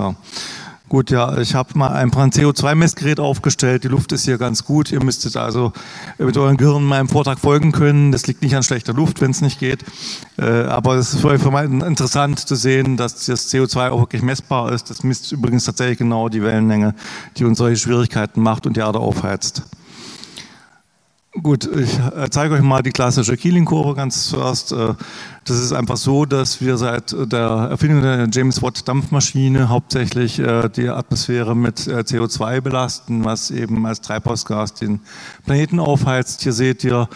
klar. Gut, ja, ich habe mal ein CO2-Messgerät aufgestellt. Die Luft ist hier ganz gut. Ihr müsstet also mit eurem Gehirn meinem Vortrag folgen können. Das liegt nicht an schlechter Luft, wenn es nicht geht. Äh, aber es ist für euch interessant zu sehen, dass das CO2 auch wirklich messbar ist. Das misst übrigens tatsächlich genau die Wellenlänge, die uns solche Schwierigkeiten macht und die Erde aufheizt. Gut, ich äh, zeige euch mal die klassische Keeling-Kurve ganz zuerst. Äh, das ist einfach so, dass wir seit der Erfindung der James Watt Dampfmaschine hauptsächlich äh, die Atmosphäre mit CO2 belasten, was eben als Treibhausgas den Planeten aufheizt. Hier seht ihr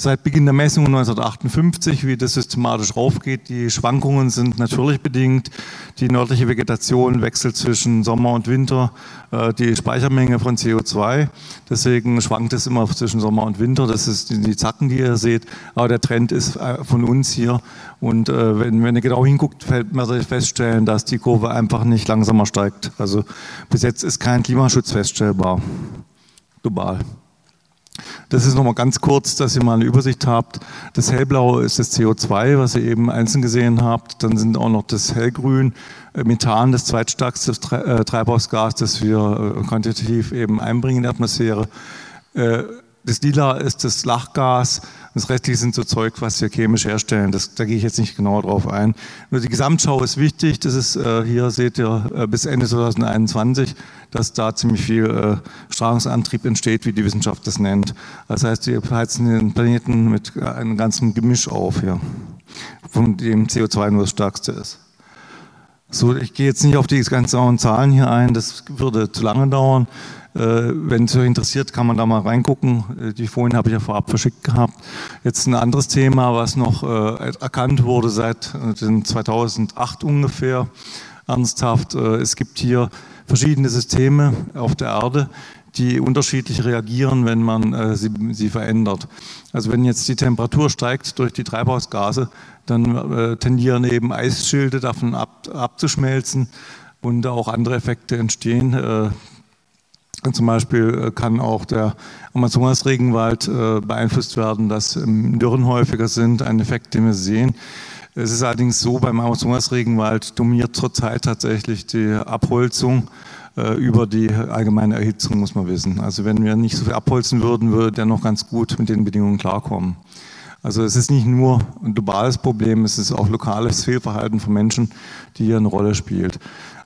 seit Beginn der Messung 1958, wie das systematisch raufgeht. Die Schwankungen sind natürlich bedingt. Die nördliche Vegetation wechselt zwischen Sommer und Winter äh, die Speichermenge von CO2. Deswegen schwankt es immer zwischen Sommer und Winter. Das ist die Zacken, die ihr seht. Aber der Trend ist äh, von uns hier. Und äh, wenn, wenn ihr genau hinguckt, fällt man feststellen, dass die Kurve einfach nicht langsamer steigt. Also bis jetzt ist kein Klimaschutz feststellbar. Global. Das ist nochmal ganz kurz, dass ihr mal eine Übersicht habt. Das hellblaue ist das CO2, was ihr eben einzeln gesehen habt. Dann sind auch noch das hellgrün, äh, Methan, das zweitstärkste äh, Treibhausgas, das wir äh, quantitativ eben einbringen in die Atmosphäre. Das Lila ist das Lachgas, das restliche sind so Zeug, was wir chemisch herstellen. Das, da gehe ich jetzt nicht genauer drauf ein. Nur die Gesamtschau ist wichtig. Das ist, äh, hier seht ihr äh, bis Ende 2021, dass da ziemlich viel äh, Strahlungsantrieb entsteht, wie die Wissenschaft das nennt. Das heißt, wir heizen den Planeten mit einem ganzen Gemisch auf hier, von dem CO2 nur das stärkste ist. So, ich gehe jetzt nicht auf die ganz genauen Zahlen hier ein, das würde zu lange dauern. Äh, wenn es euch interessiert, kann man da mal reingucken. Äh, die Folien habe ich ja vorab verschickt gehabt. Jetzt ein anderes Thema, was noch äh, erkannt wurde seit 2008 ungefähr ernsthaft. Es gibt hier verschiedene Systeme auf der Erde, die unterschiedlich reagieren, wenn man sie, sie verändert. Also wenn jetzt die Temperatur steigt durch die Treibhausgase, dann tendieren eben Eisschilde davon ab, abzuschmelzen und auch andere Effekte entstehen. Zum Beispiel äh, kann auch der Amazonas-Regenwald äh, beeinflusst werden, dass Dürren häufiger sind, ein Effekt, den wir sehen. Es ist allerdings so, beim Amazonas-Regenwald dominiert zurzeit tatsächlich die Abholzung äh, über die allgemeine Erhitzung, muss man wissen. Also wenn wir nicht so viel abholzen würden, würde der noch ganz gut mit den Bedingungen klarkommen. Also es ist nicht nur ein globales Problem, es ist auch lokales Fehlverhalten von Menschen, die hier eine Rolle spielt.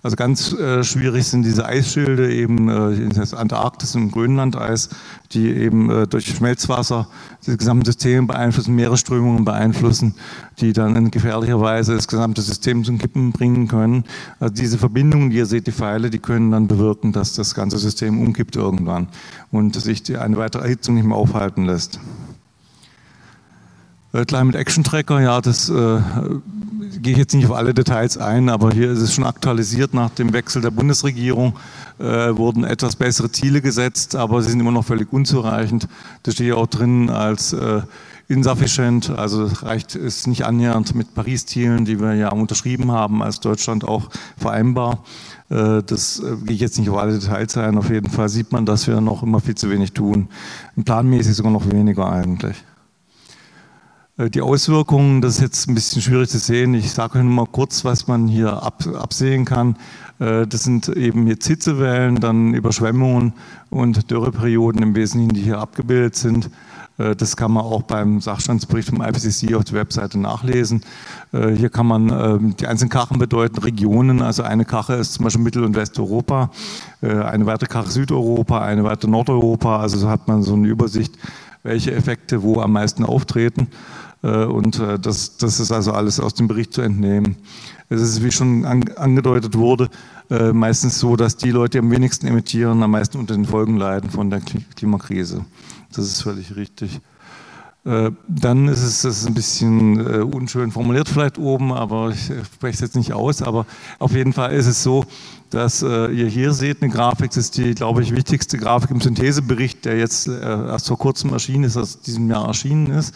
Also ganz äh, schwierig sind diese Eisschilde eben äh, das Antarktis und Grönlandeis, die eben äh, durch Schmelzwasser das gesamte System beeinflussen, Meeresströmungen beeinflussen, die dann in gefährlicher Weise das gesamte System zum Kippen bringen können. Also diese Verbindungen, die ihr seht, die Pfeile, die können dann bewirken, dass das ganze System umkippt irgendwann und sich eine weitere Erhitzung nicht mehr aufhalten lässt. Äh, Climate Action Tracker, ja, das äh, gehe ich jetzt nicht auf alle Details ein, aber hier ist es schon aktualisiert. Nach dem Wechsel der Bundesregierung äh, wurden etwas bessere Ziele gesetzt, aber sie sind immer noch völlig unzureichend. Das steht ja auch drin als äh, insufficient, also reicht es nicht annähernd mit Paris-Zielen, die wir ja unterschrieben haben, als Deutschland auch vereinbar. Äh, das äh, gehe ich jetzt nicht auf alle Details ein. Auf jeden Fall sieht man, dass wir noch immer viel zu wenig tun. Planmäßig sogar noch weniger eigentlich. Äh, die Auswirkungen, das ist jetzt ein bisschen schwierig zu sehen. Ich sage nur mal kurz, was man hier ab, absehen kann. Äh, das sind eben jetzt Hitzewellen, dann Überschwemmungen und Dürreperioden im Wesentlichen, die hier abgebildet sind. Äh, das kann man auch beim Sachstandsbericht vom IPCC auf der Webseite nachlesen. Hier kann man, ähm, die einzelnen Kachen bedeuten Regionen. Also eine Kache ist zum Beispiel Mittel- und Westeuropa, eine weitere Kache Südeuropa, eine weitere Nordeuropa. Also so hat man so eine Übersicht, welche Effekte wo am meisten auftreten. Äh, und äh, das, das ist also alles aus dem Bericht zu entnehmen. Es ist, wie schon angedeutet wurde, äh, meistens so, dass die Leute, die am wenigsten emittieren, am meisten unter den Folgen leiden von der Klimakrise. Das ist völlig richtig. Dann ist es das ist ein bisschen unschön formuliert vielleicht oben, aber ich spreche es jetzt nicht aus. Aber auf jeden Fall ist es so, dass ihr hier seht eine Grafik, das ist die, glaube ich, wichtigste Grafik im Synthesebericht, der jetzt erst vor kurzem erschienen ist, aus diesem Jahr erschienen ist.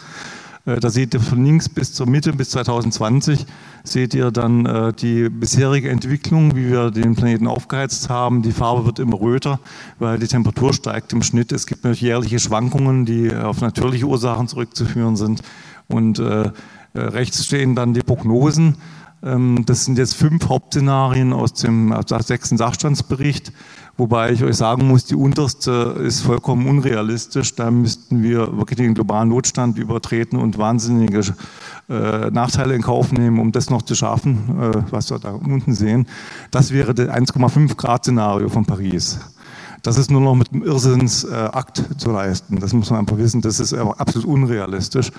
Äh, da seht ihr von links bis zur Mitte, bis 2020, seht ihr dann äh, die bisherige Entwicklung, wie wir den Planeten aufgeheizt haben. Die Farbe wird immer röter, weil die Temperatur steigt im Schnitt. Es gibt natürlich jährliche Schwankungen, die auf natürliche Ursachen zurückzuführen sind. Und äh, rechts stehen dann die Prognosen. Ähm, das sind jetzt fünf Hauptszenarien aus dem, sechsten Sachstandsbericht, wobei ich euch sagen muss, die unterste ist vollkommen unrealistisch. Da müssten wir wirklich den globalen Notstand übertreten und wahnsinnige äh, Nachteile in Kauf nehmen, um das noch zu schaffen, äh, was wir da unten sehen. Das wäre das 1,5 Grad Szenario von Paris. Das ist nur noch mit einem Irrsinnsakt zu leisten. Das muss man einfach wissen. Das ist absolut unrealistisch.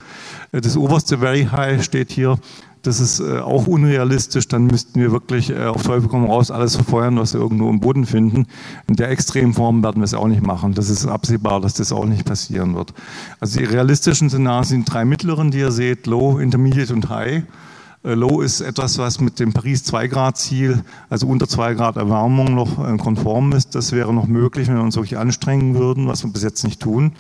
Das oberste Very High steht hier das ist äh, auch unrealistisch. Dann müssten wir wirklich äh, auf Teufel komm raus alles verfeuern, was wir irgendwo im Boden finden. In der extremen Form werden wir es auch nicht machen. Das ist absehbar, dass das auch nicht passieren wird. Also die realistischen Szenarien sind drei mittleren, die ihr seht, Low, Intermediate und High. Äh, Low ist etwas, was mit dem Paris 2 Grad Ziel, also unter 2 Grad Erwärmung noch konform ist. Das wäre noch möglich, wenn wir uns wirklich anstrengen würden, was wir bis jetzt nicht tun.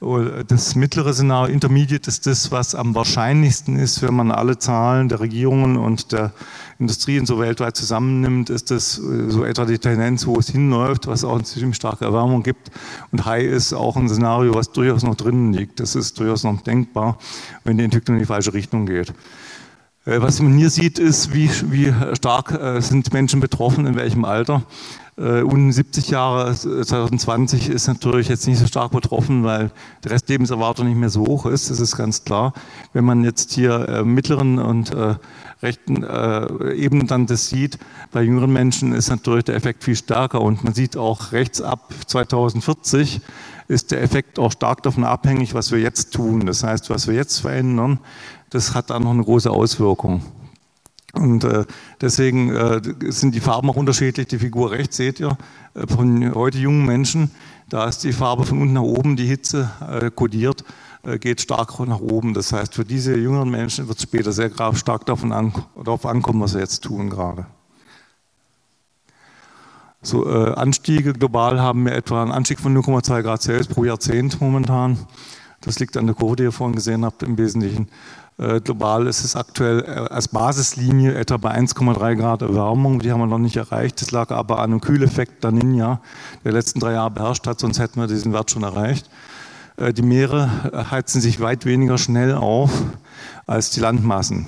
Das mittlere Szenario, Intermediate, ist das, was am wahrscheinlichsten ist, wenn man alle Zahlen der Regierungen und der Industrien so weltweit zusammennimmt, ist das äh, so etwa die Tendenz, wo es hinläuft, was auch eine starke Erwärmung gibt. Und High ist auch ein Szenario, was durchaus noch drinnen liegt. Das ist durchaus noch denkbar, wenn die Entwicklung in die falsche Richtung geht. Äh, was man hier sieht, ist, wie, wie stark äh, sind Menschen betroffen, in welchem Alter. Äh, unten 70 Jahre 2020 ist natürlich jetzt nicht so stark betroffen, weil die Restlebenserwartung nicht mehr so hoch ist, das ist ganz klar. Wenn man jetzt hier äh, mittleren und äh, rechten äh, Ebenen dann das sieht, bei jüngeren Menschen ist natürlich der Effekt viel stärker und man sieht auch rechts ab 2040 ist der Effekt auch stark davon abhängig, was wir jetzt tun. Das heißt, was wir jetzt verändern, das hat dann noch eine große Auswirkung. Und äh, deswegen äh, sind die Farben auch unterschiedlich. Die Figur rechts seht ihr äh, von heute jungen Menschen. Da ist die Farbe von unten nach oben, die Hitze kodiert, geht stark nach oben. Das heißt, für diese jüngeren Menschen wird es später sehr stark darauf ankommen, was wir jetzt tun gerade. So, Anstiege global haben wir etwa einen Anstieg von 0,2 Grad Celsius pro Jahrzehnt momentan. Das liegt an der Kurve, die ihr vorhin gesehen habt, im Wesentlichen. Äh, global ist es aktuell äh, als Basislinie etwa bei 1,3 Grad Erwärmung. Die haben wir noch nicht erreicht. Das lag aber an einem Kühleffekt der Ninja, der letzten drei Jahre beherrscht hat, sonst hätten wir diesen Wert schon erreicht. Äh, die Meere heizen sich weit weniger schnell auf als die Landmassen.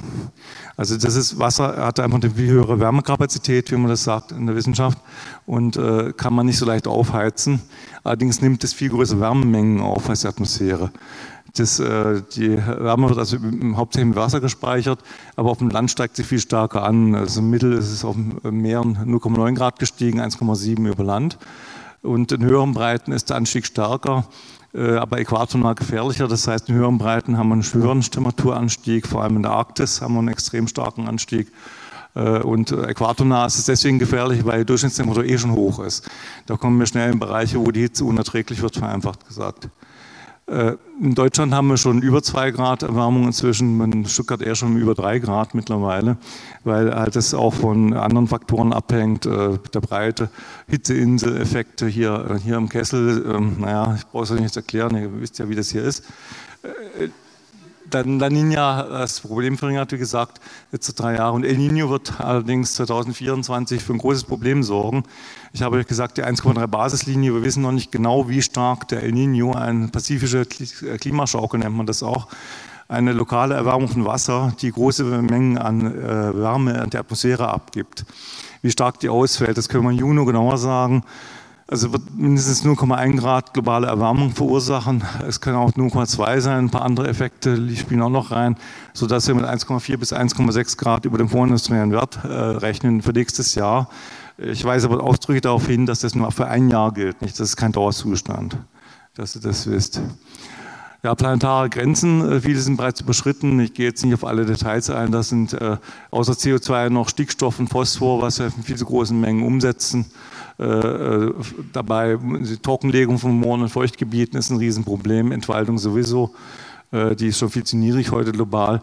Also das ist Wasser hat einfach eine viel höhere Wärmekapazität, wie man das sagt in der Wissenschaft, und äh, kann man nicht so leicht aufheizen. Allerdings nimmt es viel größere Wärmemengen auf als die Atmosphäre. Das, äh, die Wärme wird also hauptsächlich im Wasser gespeichert, aber auf dem Land steigt sie viel stärker an. Also im Mittel ist es auf dem Meer 0,9 Grad gestiegen, 1,7 über Land. Und in höheren Breiten ist der Anstieg stärker, äh, aber äquatornah gefährlicher. Das heißt, in höheren Breiten haben wir einen höheren Temperaturanstieg, vor allem in der Arktis haben wir einen extrem starken Anstieg. Äh, und äquatornah ist es deswegen gefährlich, weil die Durchschnittstemperatur eh schon hoch ist. Da kommen wir schnell in Bereiche, wo die Hitze unerträglich wird, vereinfacht gesagt. Äh, in Deutschland haben wir schon über zwei Grad Erwärmung inzwischen, in Stuttgart eher schon über drei Grad mittlerweile, weil halt das auch von anderen Faktoren abhängt, äh, der Breite, Hitzeinsel-Effekte hier, hier im Kessel, ähm, naja, ich brauche es euch nicht erklären, ihr wisst ja, wie das hier ist. Dann La Nina das Problem verringert, wie gesagt, letzte drei Jahre. Und El Nino wird allerdings 2024 für ein großes Problem sorgen. Ich habe euch gesagt, die 1,3 Basislinie, wir wissen noch nicht genau, wie stark der El Nino, eine pazifische Klimaschaukel nennt man das auch, eine lokale Erwärmung von Wasser, die große Mengen an äh, Wärme in der Atmosphäre abgibt. Wie stark die ausfällt, das können wir im Juni genauer sagen. Also wird mindestens 0,1 Grad globale Erwärmung verursachen. Es können auch 0,2 sein, ein paar andere Effekte spielen auch noch rein, sodass wir mit 1,4 bis 1,6 Grad über dem vorindustriellen Wert äh, rechnen für nächstes Jahr. Ich weise aber ausdrücklich darauf hin, dass das nur für ein Jahr gilt, nicht? Das ist kein Dauerzustand, dass ihr das wisst. Ja, planetare Grenzen, äh, viele sind bereits überschritten. Ich gehe jetzt nicht auf alle Details ein. Das sind äh, außer CO2 noch Stickstoff und Phosphor, was wir in viel zu großen Mengen umsetzen. Äh, äh, dabei die Trockenlegung von Mooren und Feuchtgebieten ist ein Riesenproblem, Entwaldung sowieso, äh, die ist schon viel zu niedrig heute global.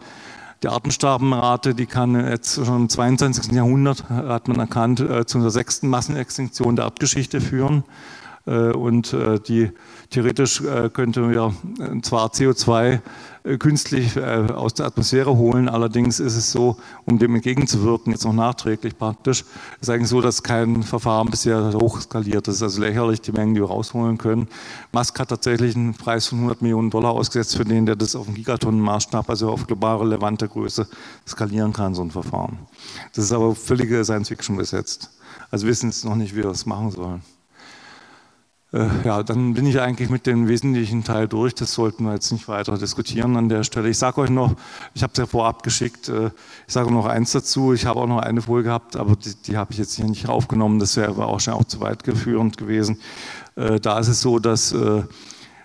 Die Artensterbenrate, die kann jetzt schon im 22. Jahrhundert, hat man erkannt, äh, zu einer sechsten Massenextinktion der Erdgeschichte führen. Äh, und äh, die theoretisch könnte wir zwar CO2 äh, künstlich äh, aus der Atmosphäre holen. Allerdings ist es so, um dem entgegenzuwirken, jetzt noch nachträglich praktisch, ist eigentlich so, dass kein Verfahren bisher hochskaliert ist. Also lächerlich die Mengen, die wir rausholen können. Musk hat tatsächlich einen Preis von 100 Millionen Dollar ausgesetzt für den, der das auf einen Gigatonnenmaßstab, also auf global relevante Größe skalieren kann, so ein Verfahren. Das ist aber völlige Science-Fiction besetzt. Also wissen jetzt noch nicht, wie wir das machen sollen. Äh, ja, dann bin ich eigentlich mit dem wesentlichen Teil durch. Das sollten wir jetzt nicht weiter diskutieren an der Stelle. Ich sage euch noch, ich habe es ja vorab geschickt, äh, ich sage noch eins dazu. Ich habe auch noch eine Folie gehabt, aber die, die habe ich jetzt hier nicht aufgenommen. Das wäre auch schon auch zu weit geführend gewesen. Äh, da ist es so, dass,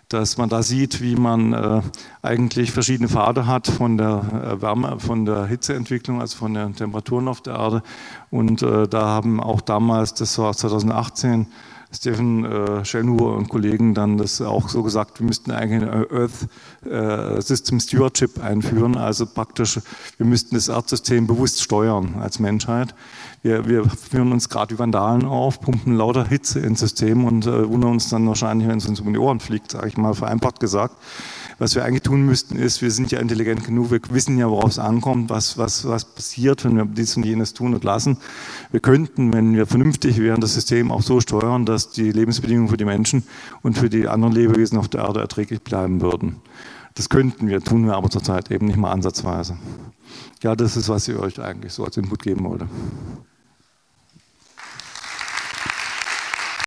dass man da sieht, wie man eigentlich verschiedene Pfade hat von der Wärme, von der Hitzeentwicklung, also von den Temperaturen auf der Erde. Und da haben auch damals, das war 2018, Stephen äh, Schellenhuber und Kollegen dann das auch so gesagt, wir müssten eigentlich ein Earth äh, System Stewardship einführen, also praktisch, wir müssten das Erdsystem bewusst steuern als Menschheit. Wir, wir führen uns gerade wie Vandalen auf, pumpen lauter Hitze ins System und äh, wundern uns dann wahrscheinlich, wenn es uns um die Ohren fliegt, sage ich mal vereinfacht gesagt. Was wir eigentlich tun müssten, ist, wir sind ja intelligent genug, wir wissen ja, worauf es ankommt, was, was, was passiert, wenn wir dies und jenes tun und lassen. Wir könnten, wenn wir vernünftig wären, das System auch so steuern, dass die Lebensbedingungen für die Menschen und für die anderen Lebewesen auf der Erde erträglich bleiben würden. Das könnten wir, tun wir aber zurzeit eben nicht mal ansatzweise. Ja, das ist, was ich euch eigentlich so als Input geben wollte.